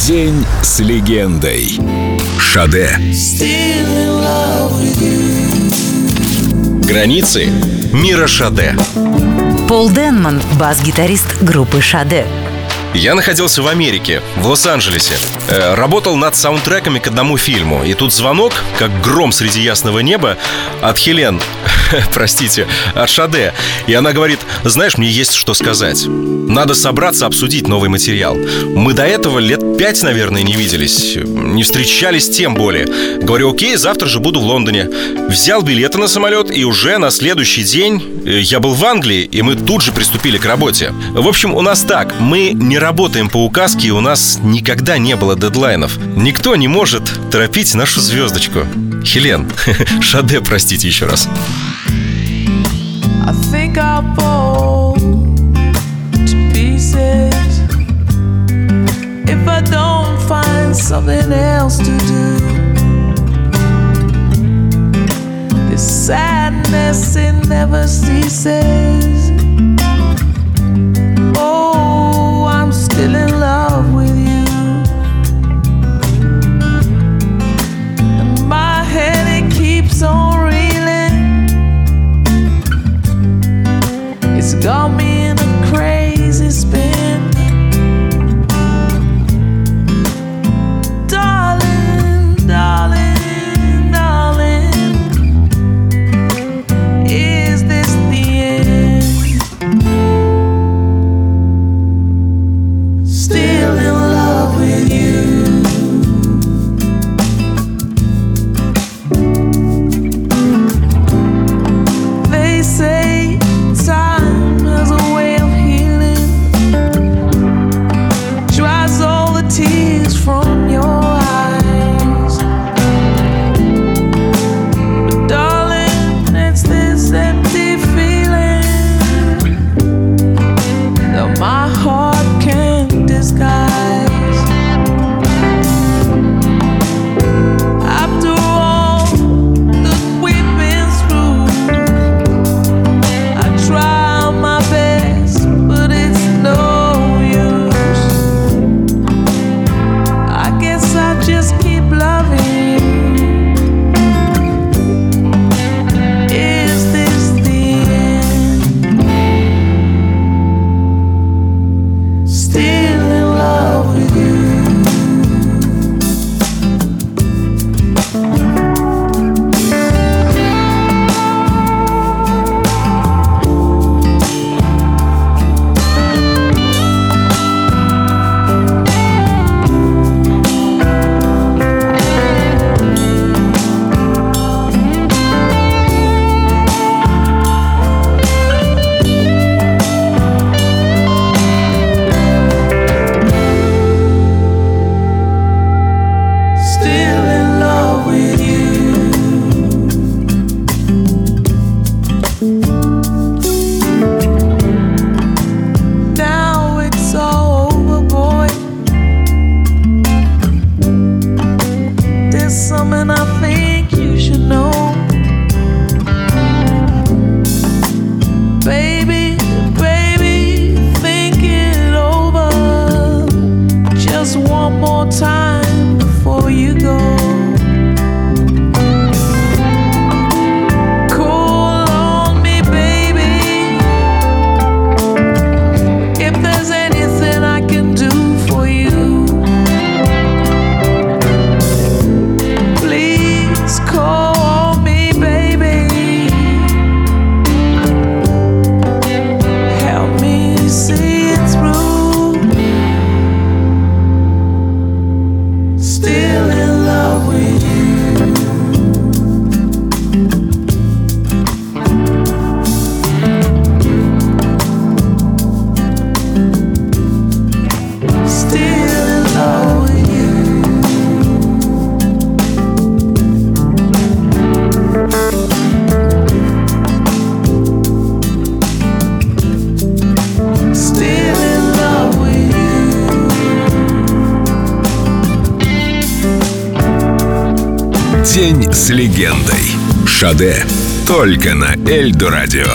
День с легендой. Шаде. Границы мира Шаде. Пол Денман, бас-гитарист группы Шаде. Я находился в Америке, в Лос-Анджелесе. Э, работал над саундтреками к одному фильму. И тут звонок, как гром среди ясного неба, от Хелен, простите, от Шаде. И она говорит, знаешь, мне есть что сказать. Надо собраться, обсудить новый материал. Мы до этого лет пять, наверное, не виделись. Не встречались тем более. Говорю, окей, завтра же буду в Лондоне. Взял билеты на самолет, и уже на следующий день э, я был в Англии, и мы тут же приступили к работе. В общем, у нас так, мы не работаем по указке, и у нас никогда не было дедлайнов. Никто не может торопить нашу звездочку. Хелен, Шаде, простите еще раз. I think I'll fall to pieces if I don't find something else to do. This sadness it never ceases. Just one more time before you go. День с легендой. Шаде. Только на Эльдо радио.